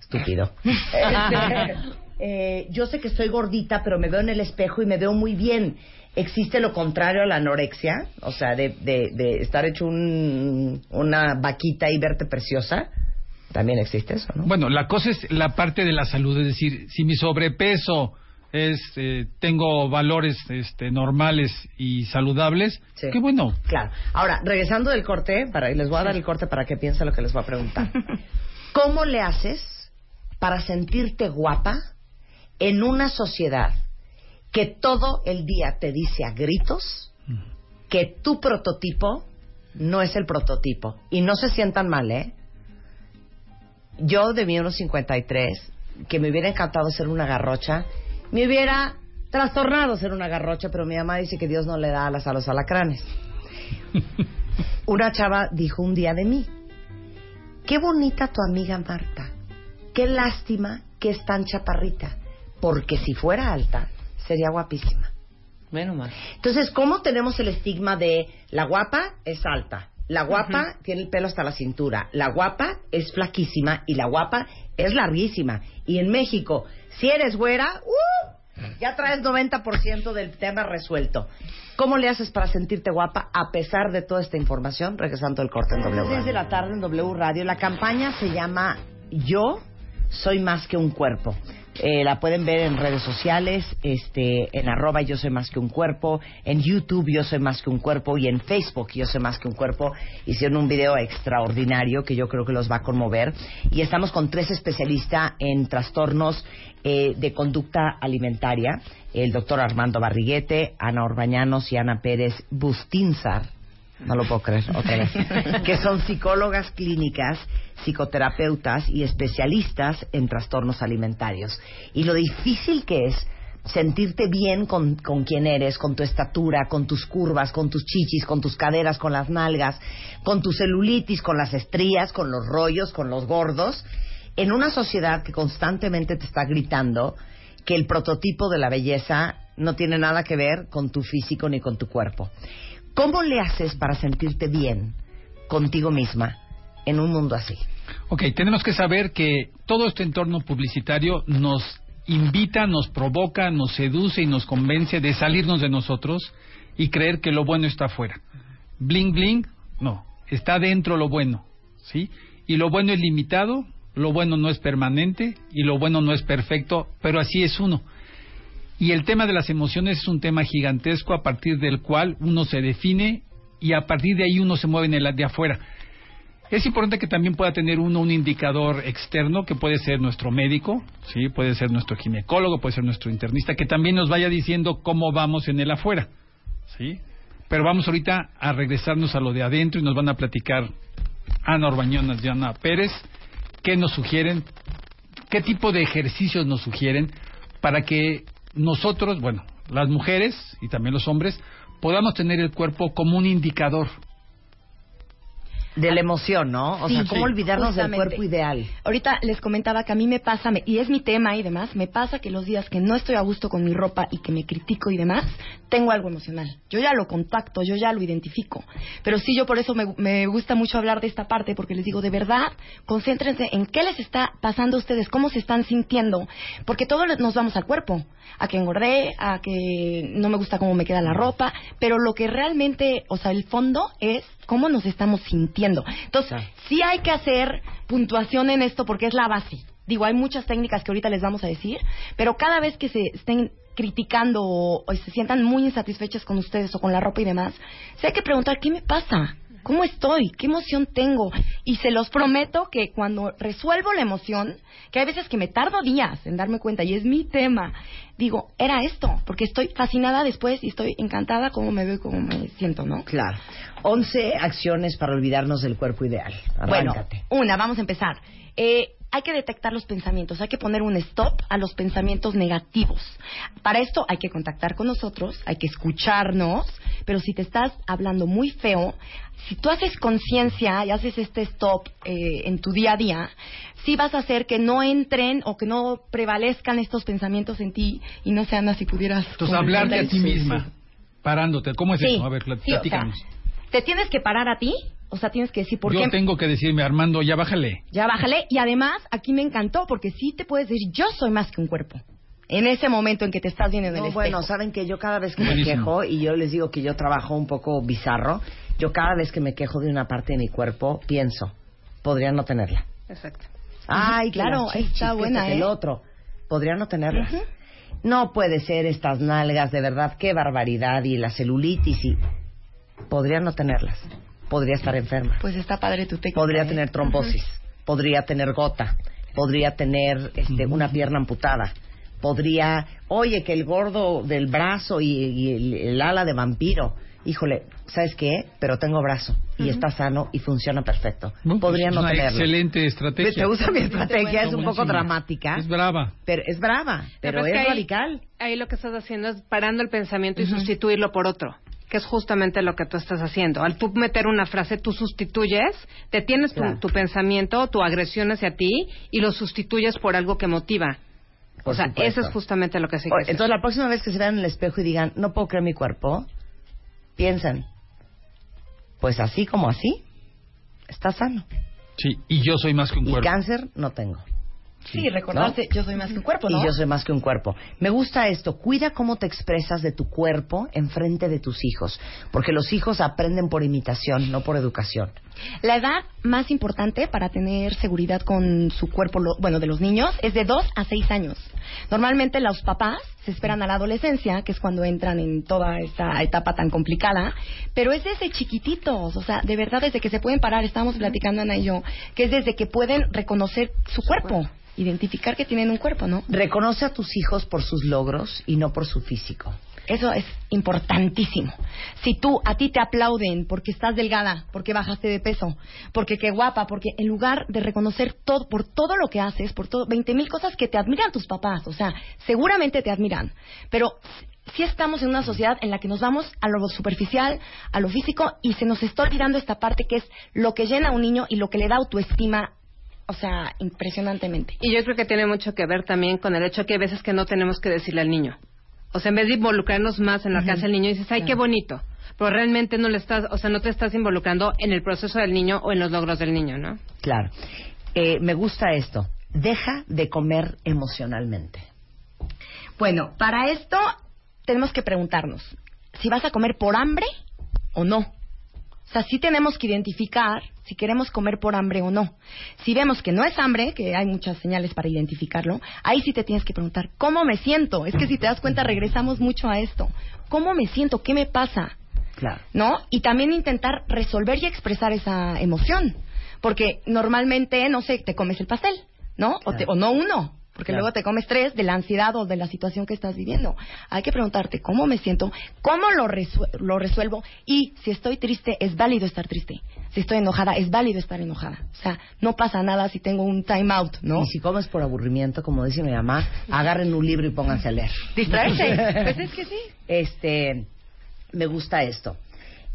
Estúpido. Eh, yo sé que estoy gordita, pero me veo en el espejo y me veo muy bien. ¿Existe lo contrario a la anorexia? O sea, de, de, de estar hecho un, una vaquita y verte preciosa. También existe eso, ¿no? Bueno, la cosa es la parte de la salud, es decir, si mi sobrepeso es eh, tengo valores este, normales y saludables, Sí. qué bueno. Claro. Ahora, regresando del corte, para, y les voy a dar el corte para que piensen lo que les voy a preguntar. ¿Cómo le haces para sentirte guapa en una sociedad que todo el día te dice a gritos que tu prototipo no es el prototipo? Y no se sientan mal, ¿eh? Yo de mi 1.53, que me hubiera encantado ser una garrocha, me hubiera trastornado ser una garrocha, pero mi mamá dice que Dios no le da alas a los alacranes. Una chava dijo un día de mí, qué bonita tu amiga Marta, qué lástima que es tan chaparrita, porque si fuera alta, sería guapísima. Bueno, más. Entonces, ¿cómo tenemos el estigma de la guapa es alta? La guapa tiene el pelo hasta la cintura. La guapa es flaquísima y la guapa es larguísima. Y en México, si eres güera, ¡uh! ya traes 90% del tema resuelto. ¿Cómo le haces para sentirte guapa a pesar de toda esta información? Regresando el corte en W Radio. 6 de la tarde en W Radio. La campaña se llama Yo soy más que un cuerpo. Eh, la pueden ver en redes sociales, este, en arroba yo soy más que un cuerpo, en YouTube yo soy más que un cuerpo y en Facebook yo soy más que un cuerpo. Hicieron un video extraordinario que yo creo que los va a conmover y estamos con tres especialistas en trastornos eh, de conducta alimentaria, el doctor Armando Barriguete, Ana Orbañanos y Ana Pérez Bustinzar no lo puedo creer otra vez, que son psicólogas clínicas, psicoterapeutas y especialistas en trastornos alimentarios. Y lo difícil que es sentirte bien con, con quien eres, con tu estatura, con tus curvas, con tus chichis, con tus caderas, con las nalgas, con tu celulitis, con las estrías, con los rollos, con los gordos, en una sociedad que constantemente te está gritando que el prototipo de la belleza no tiene nada que ver con tu físico ni con tu cuerpo. ¿Cómo le haces para sentirte bien contigo misma en un mundo así? Ok, tenemos que saber que todo este entorno publicitario nos invita, nos provoca, nos seduce y nos convence de salirnos de nosotros y creer que lo bueno está afuera. Bling bling, no, está dentro lo bueno, ¿sí? Y lo bueno es limitado, lo bueno no es permanente y lo bueno no es perfecto, pero así es uno. Y el tema de las emociones es un tema gigantesco a partir del cual uno se define y a partir de ahí uno se mueve en el de afuera. Es importante que también pueda tener uno un indicador externo que puede ser nuestro médico, sí, puede ser nuestro ginecólogo, puede ser nuestro internista, que también nos vaya diciendo cómo vamos en el afuera, sí. Pero vamos ahorita a regresarnos a lo de adentro y nos van a platicar Ana Orbañonas y Ana Pérez qué nos sugieren, qué tipo de ejercicios nos sugieren para que nosotros, bueno, las mujeres y también los hombres, podamos tener el cuerpo como un indicador. De la emoción, ¿no? O Sí, sea, ¿cómo olvidarnos justamente. del cuerpo ideal? Ahorita les comentaba que a mí me pasa, y es mi tema y demás, me pasa que los días que no estoy a gusto con mi ropa y que me critico y demás, tengo algo emocional. Yo ya lo contacto, yo ya lo identifico. Pero sí, yo por eso me, me gusta mucho hablar de esta parte, porque les digo, de verdad, concéntrense en qué les está pasando a ustedes, cómo se están sintiendo, porque todos nos vamos al cuerpo, a que engordé, a que no me gusta cómo me queda la ropa, pero lo que realmente, o sea, el fondo es cómo nos estamos sintiendo. Entonces, sí hay que hacer puntuación en esto porque es la base. Digo, hay muchas técnicas que ahorita les vamos a decir, pero cada vez que se estén criticando o, o se sientan muy insatisfechas con ustedes o con la ropa y demás, se hay que preguntar, ¿qué me pasa? ¿Cómo estoy? ¿Qué emoción tengo? Y se los prometo que cuando resuelvo la emoción, que hay veces que me tardo días en darme cuenta y es mi tema, digo, era esto, porque estoy fascinada después y estoy encantada cómo me veo y cómo me siento, ¿no? Claro. 11 acciones para olvidarnos del cuerpo ideal. Bueno, una, vamos a empezar. Eh, hay que detectar los pensamientos, hay que poner un stop a los pensamientos negativos. Para esto hay que contactar con nosotros, hay que escucharnos, pero si te estás hablando muy feo, si tú haces conciencia y haces este stop eh, en tu día a día, sí vas a hacer que no entren o que no prevalezcan estos pensamientos en ti y no sean así pudieras. Entonces, hablarte a ti misma, parándote. ¿Cómo es Sí, eso? A ver, plat- sí, o sea, platícanos. Te tienes que parar a ti, o sea, tienes que decir por Yo qué. tengo que decirme, Armando, ya bájale. Ya bájale. Y además, aquí me encantó, porque sí te puedes decir, yo soy más que un cuerpo. En ese momento en que te estás viendo en el No, espejo. bueno, saben que yo cada vez que me quejo, y yo les digo que yo trabajo un poco bizarro, yo cada vez que me quejo de una parte de mi cuerpo, pienso, podría no tenerla. Exacto. Ay, claro, chichis, está buena, ¿eh? el otro. Podría no tenerlas. No puede ser estas nalgas, de verdad, qué barbaridad, y la celulitis, y podría no tenerlas. Podría estar enferma. Pues está padre tu técnica. Podría ¿eh? tener trombosis, podría tener gota, podría tener este, una pierna amputada, podría, oye, que el gordo del brazo y, y el, el ala de vampiro, híjole, ¿sabes qué? Pero tengo brazo y está sano y funciona perfecto. Bueno, podría pues, no una tenerlo. excelente estrategia. Te gusta mi estrategia, es un poco dramática, Es brava. pero es brava, pero Pero es que ahí- radical. Ahí lo que estás haciendo es parando el pensamiento y sustituirlo por otro, que es justamente lo que tú estás haciendo. Al tú meter una frase, tú sustituyes, detienes tu, Claro. tu pensamiento, tu agresión hacia ti y lo sustituyes por algo que motiva. Por o sea, supuesto. eso es justamente lo que O- Entonces, la próxima vez que se vean en el espejo y digan, no puedo creer mi cuerpo, piensen, pues así como así, está sano. Sí, y yo soy más que un Y cuerpo. cáncer no tengo. Sí, recordarte, yo soy más que un cuerpo, ¿no? Y yo soy más que un cuerpo. Me gusta esto. Cuida cómo te expresas de tu cuerpo en frente de tus hijos. Porque los hijos aprenden por imitación, no por educación. La edad más importante para tener seguridad con su cuerpo, bueno, de los niños, es de 2 a 6 años. Normalmente los papás se esperan a la adolescencia, que es cuando entran en toda esta etapa tan complicada, pero es desde chiquititos, o sea, de verdad desde que se pueden parar, estábamos platicando Ana y yo, que es desde que pueden reconocer su cuerpo, identificar que tienen un cuerpo, ¿no? Reconoce a tus hijos por sus logros y no por su físico. Eso es importantísimo. Si tú, a ti te aplauden porque estás delgada, porque bajaste de peso, porque qué guapa, porque en lugar de reconocer todo, por todo lo que haces, por todo, 20 mil cosas que te admiran tus papás, o sea, seguramente te admiran, pero sí estamos en una sociedad en la que nos vamos a lo superficial, a lo físico, y se nos está olvidando esta parte que es lo que llena a un niño y lo que le da autoestima, o sea, impresionantemente. Y yo creo que tiene mucho que ver también con el hecho que hay veces que no tenemos que decirle al niño. O sea, en vez de involucrarnos más en lo que hace el niño, dices, ay, qué bonito. Pero realmente no le estás, o sea, no te estás involucrando en el proceso del niño o en los logros del niño, ¿no? Claro. Eh, me gusta esto. Deja de comer emocionalmente. Bueno, para esto tenemos que preguntarnos si vas a comer por hambre o no. O sea, sí tenemos que identificar si queremos comer por hambre o no. Si vemos que no es hambre, que hay muchas señales para identificarlo, ahí sí te tienes que preguntar, ¿cómo me siento? Es que si te das cuenta, regresamos mucho a esto. ¿Cómo me siento? ¿Qué me pasa? Claro. ¿no? Y también intentar resolver y expresar esa emoción. Porque normalmente, no sé, te comes el pastel, ¿no? O, te- o no uno. Porque Claro. luego te comes tres de la ansiedad o de la situación que estás viviendo. Hay que preguntarte cómo me siento, cómo lo, resue- lo resuelvo y si estoy triste, es válido estar triste. Si estoy enojada, es válido estar enojada. O sea, no pasa nada si tengo un time out, ¿no? Y si comes por aburrimiento, como dice mi mamá, agarren un libro y pónganse a leer. Distraerse. pues es que sí. Este, me gusta esto.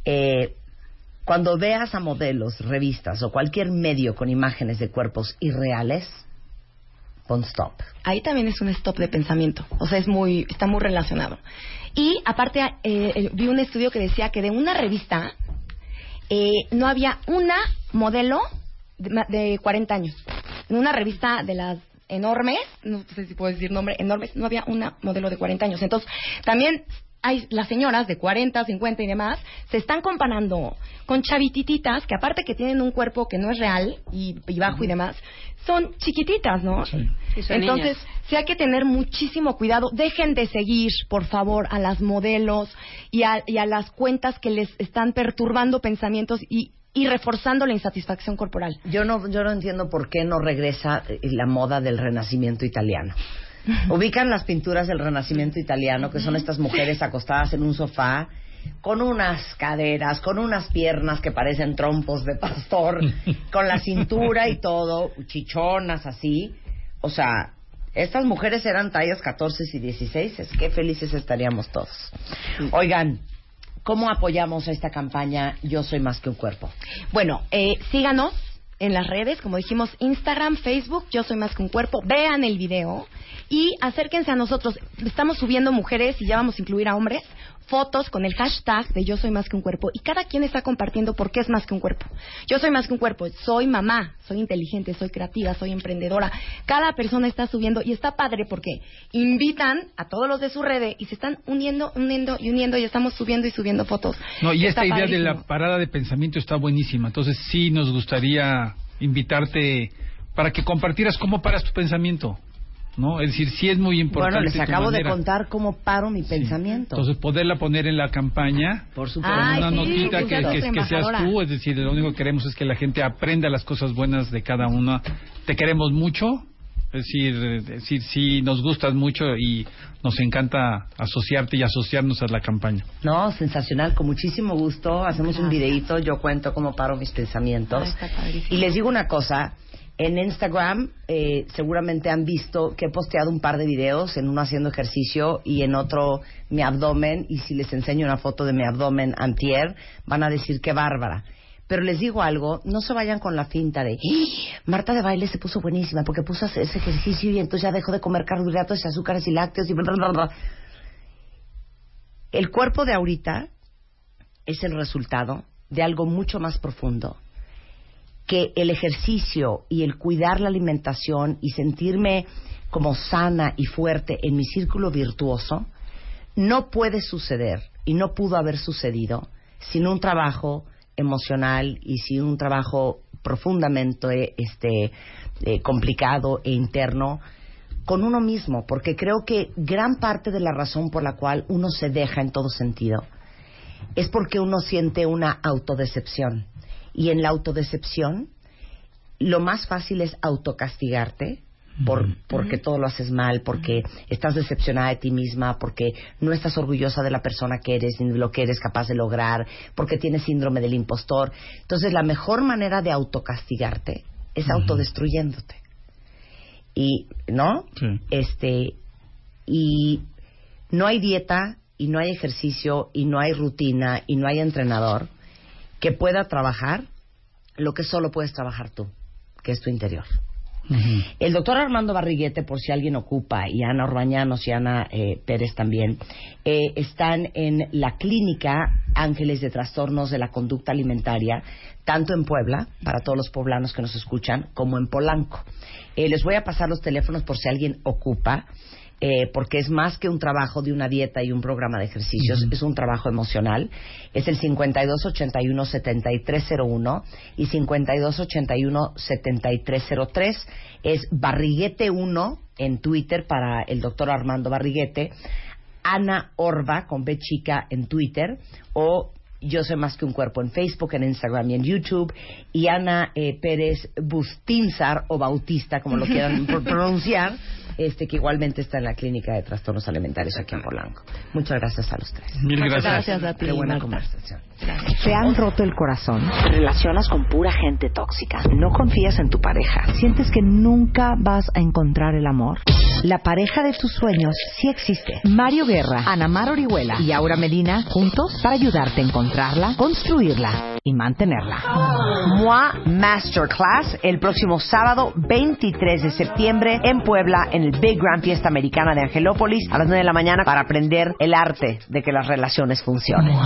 Eh, cuando veas a modelos, revistas o cualquier medio con imágenes de cuerpos irreales, pon stop. ahí también es un stop de pensamiento. O sea, es muy, está muy relacionado. Y aparte, eh, eh, vi un estudio que decía que de una revista eh, no había una modelo de, de 40 años. En una revista de las enormes, no sé si puedo decir nombre, enormes, no había una modelo de 40 años. Entonces, también hay las señoras de 40, 50 y demás, se están comparando con chavitititas que aparte que tienen un cuerpo que no es real y, y bajo y demás, son chiquititas, ¿no? Son Entonces, sí hay que tener muchísimo cuidado. Dejen de seguir, por favor, a las modelos y a, y a las cuentas que les están perturbando pensamientos y, y reforzando la insatisfacción corporal. Yo no, yo no entiendo por qué no regresa eh, la moda del renacimiento italiano. Ubican las pinturas del renacimiento italiano, que son estas mujeres acostadas en un sofá con unas caderas, con unas piernas que parecen trompos de pastor, con la cintura y todo, chichonas así. O sea, estas mujeres eran tallas 14 y 16, qué felices estaríamos todos. Oigan, ¿cómo apoyamos esta campaña Yo Soy Más que un Cuerpo? Bueno, eh, síganos en las redes, como dijimos, Instagram, Facebook, Yo Soy Más que un Cuerpo. Vean el video y acérquense a nosotros. Estamos subiendo mujeres y ya vamos a incluir a hombres fotos con el hashtag de Yo Soy Más que un Cuerpo y cada quien está compartiendo por qué es más que un cuerpo. Yo soy más que un cuerpo, soy mamá, soy inteligente, soy creativa, soy emprendedora. Cada persona está subiendo y está padre porque invitan a todos los de su red y se están uniendo, uniendo y uniendo y estamos subiendo y subiendo fotos. No, y Está esta idea de la parada de pensamiento está buenísima. Entonces sí nos gustaría invitarte para que compartieras cómo paras tu pensamiento. ¿No? Es decir, sí es muy importante. Bueno, les acabo de contar cómo paro mi pensamiento. Entonces, poderla poner en la campaña Por supuesto. Ay, una sí, notita que, que- seas tú, es decir, lo único que queremos es que la gente aprenda las cosas buenas de cada una. Te queremos mucho, es decir, es decir, sí nos gustas mucho y nos encanta asociarte y asociarnos a la campaña. No, sensacional, con muchísimo gusto. Hacemos un videito, yo cuento cómo paro mis pensamientos. Ay, padrísimo. y les digo una cosa, en Instagram eh, seguramente han visto que he posteado un par de videos, en uno haciendo ejercicio y en otro mi abdomen, y si les enseño una foto de mi abdomen antier, van a decir que bárbara. Pero les digo algo, no se vayan con la finta de "¡Ah! Marta de baile se puso buenísima porque puso ese ejercicio y entonces ya dejó de comer carbohidratos y azúcares y lácteos y bla, bla, bla". El cuerpo de ahorita es el resultado de algo mucho más profundo que el ejercicio y el cuidar la alimentación y sentirme como sana y fuerte en mi círculo virtuoso no puede suceder y no pudo haber sucedido sin un trabajo emocional y sin un trabajo profundamente este eh, complicado e interno con uno mismo, porque creo que gran parte de la razón por la cual uno se deja en todo sentido es porque uno siente una autodecepción. Y en la autodecepción, lo más fácil es autocastigarte por, porque todo lo haces mal, porque estás decepcionada de ti misma, porque no estás orgullosa de la persona que eres ni de lo que eres capaz de lograr, porque tienes síndrome del impostor. Entonces, la mejor manera de autocastigarte es autodestruyéndote. Y, ¿no? Sí. Este, y no hay dieta, y no hay ejercicio, y no hay rutina, y no hay entrenador que pueda trabajar lo que solo puedes trabajar tú, que es tu interior. El doctor Armando Barriguete, por si alguien ocupa, y Ana Orbañanos y Ana eh, Pérez también, eh, están en la clínica Ángeles de Trastornos de la Conducta Alimentaria, tanto en Puebla, para todos los poblanos que nos escuchan, como en Polanco. Eh, les voy a pasar los teléfonos por si alguien ocupa. Eh, porque es más que un trabajo de una dieta y un programa de ejercicios, es un trabajo emocional. Es el 5281-7301 y 5281-7303. Es Barriguete1 en Twitter para el doctor Armando Barriguete. Ana Orba con B chica en Twitter o yo soy más que un cuerpo en Facebook, en Instagram y en YouTube. Y Ana eh, Pérez Bustinzar o Bautista, como lo quieran pro- pronunciar, este que igualmente está en la clínica de trastornos alimentarios aquí en Polanco. Muchas gracias a los tres. Mil Muchas gracias. gracias a ti, Qué buena Marta. conversación. ¿Te han roto el corazón? ¿Te relacionas con pura gente tóxica? ¿No confías en tu pareja? ¿Sientes que nunca vas a encontrar el amor? La pareja de tus sueños sí existe. Mario Guerra, Ana Mar Orihuela y Aura Medina juntos para ayudarte a encontrarla, construirla y mantenerla. MOA Masterclass el próximo sábado 23 de septiembre en Puebla en el Big Grand Fiesta Americana de Angelópolis a las 9 de la mañana para aprender el arte de que las relaciones funcionen.